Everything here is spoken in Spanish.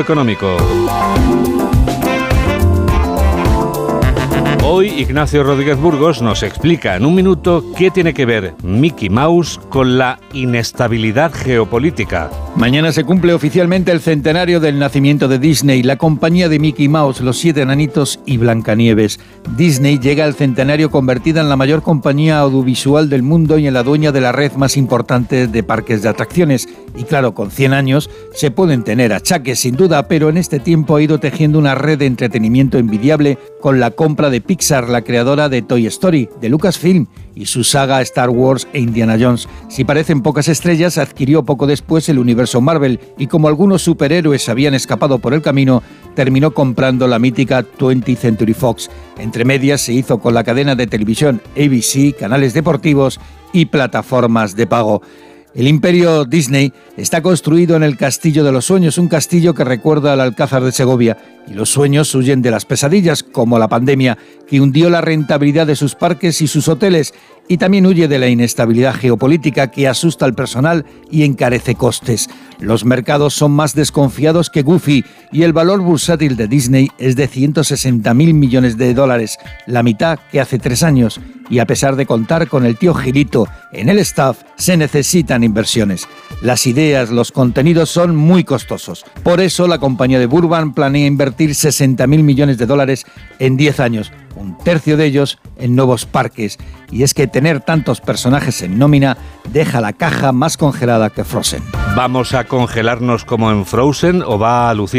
económico. Hoy Ignacio Rodríguez Burgos nos explica en un minuto qué tiene que ver Mickey Mouse con la inestabilidad geopolítica. Mañana se cumple oficialmente el centenario del nacimiento de Disney, la compañía de Mickey Mouse, Los Siete Enanitos y Blancanieves. Disney llega al centenario convertida en la mayor compañía audiovisual del mundo y en la dueña de la red más importante de parques de atracciones. Y claro, con 100 años se pueden tener achaques sin duda, pero en este tiempo ha ido tejiendo una red de entretenimiento envidiable con la compra de Pixar, la creadora de Toy Story, de Lucasfilm y su saga Star Wars e Indiana Jones. Si parecen pocas estrellas, adquirió poco después el universo Marvel y como algunos superhéroes habían escapado por el camino, terminó comprando la mítica 20th Century Fox. Entre medias se hizo con la cadena de televisión ABC, canales deportivos y plataformas de pago. El imperio Disney está construido en el Castillo de los Sueños, un castillo que recuerda al Alcázar de Segovia, y los sueños huyen de las pesadillas, como la pandemia, que hundió la rentabilidad de sus parques y sus hoteles, y también huye de la inestabilidad geopolítica que asusta al personal y encarece costes. Los mercados son más desconfiados que Goofy y el valor bursátil de Disney es de 160 mil millones de dólares, la mitad que hace tres años. Y a pesar de contar con el tío Gilito en el staff, se necesitan inversiones. Las ideas, los contenidos son muy costosos. Por eso la compañía de Burban planea invertir 60 mil millones de dólares en 10 años un tercio de ellos en nuevos parques. Y es que tener tantos personajes en nómina deja la caja más congelada que Frozen. ¿Vamos a congelarnos como en Frozen o va a lucir?